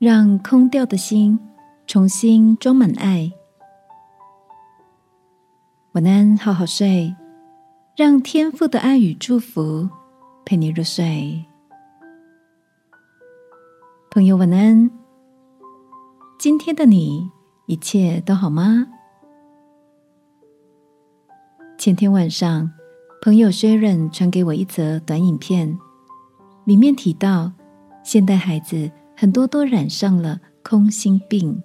让空掉的心重新装满爱。晚安，好好睡，让天父的爱与祝福陪你入睡。朋友，晚安。今天的你一切都好吗？前天晚上，朋友 Sharon 传给我一则短影片，里面提到，现代孩子很多都染上了空心病，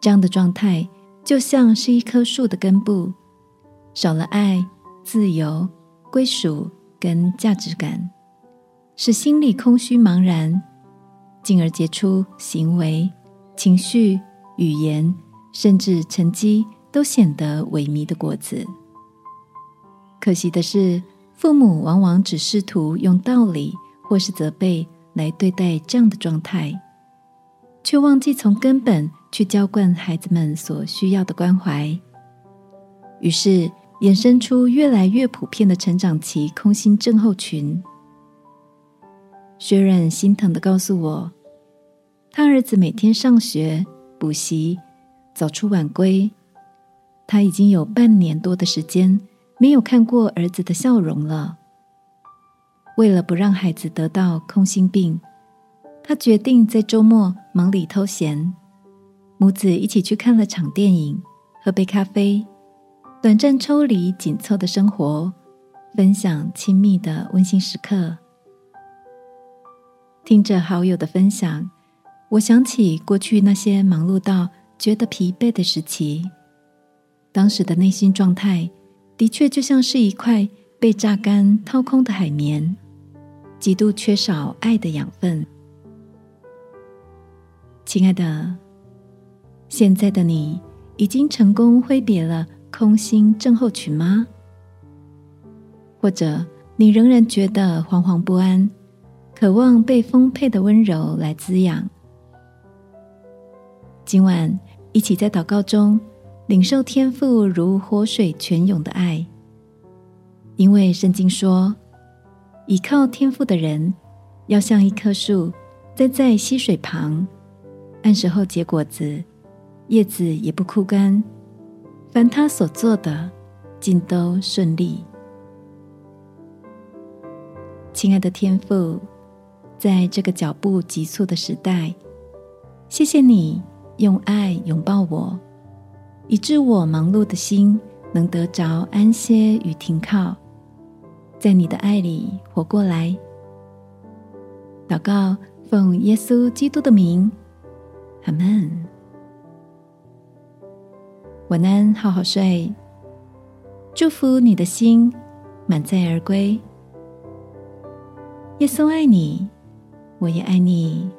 这样的状态。就像是一棵树的根部，少了爱、自由、归属跟价值感，使心里空虚茫然，进而结出行为、情绪、语言，甚至成绩都显得萎靡的果子。可惜的是，父母往往只试图用道理或是责备来对待这样的状态，却忘记从根本。去浇灌孩子们所需要的关怀，于是衍生出越来越普遍的成长期空心症候群。薛忍心疼的告诉我，他儿子每天上学、补习、早出晚归，他已经有半年多的时间没有看过儿子的笑容了。为了不让孩子得到空心病，他决定在周末忙里偷闲。母子一起去看了场电影，喝杯咖啡，短暂抽离紧凑的生活，分享亲密的温馨时刻。听着好友的分享，我想起过去那些忙碌到觉得疲惫的时期，当时的内心状态的确就像是一块被榨干、掏空的海绵，极度缺少爱的养分。亲爱的。现在的你已经成功挥别了空心症候群吗？或者你仍然觉得惶惶不安，渴望被丰沛的温柔来滋养？今晚一起在祷告中领受天赋如活水泉涌的爱，因为圣经说，倚靠天赋的人要像一棵树栽在溪水旁，按时候结果子。叶子也不枯干，凡他所做的，尽都顺利。亲爱的天父，在这个脚步急促的时代，谢谢你用爱拥抱我，以致我忙碌的心能得着安歇与停靠，在你的爱里活过来。祷告，奉耶稣基督的名，阿门。晚安，好好睡。祝福你的心满载而归。耶稣爱你，我也爱你。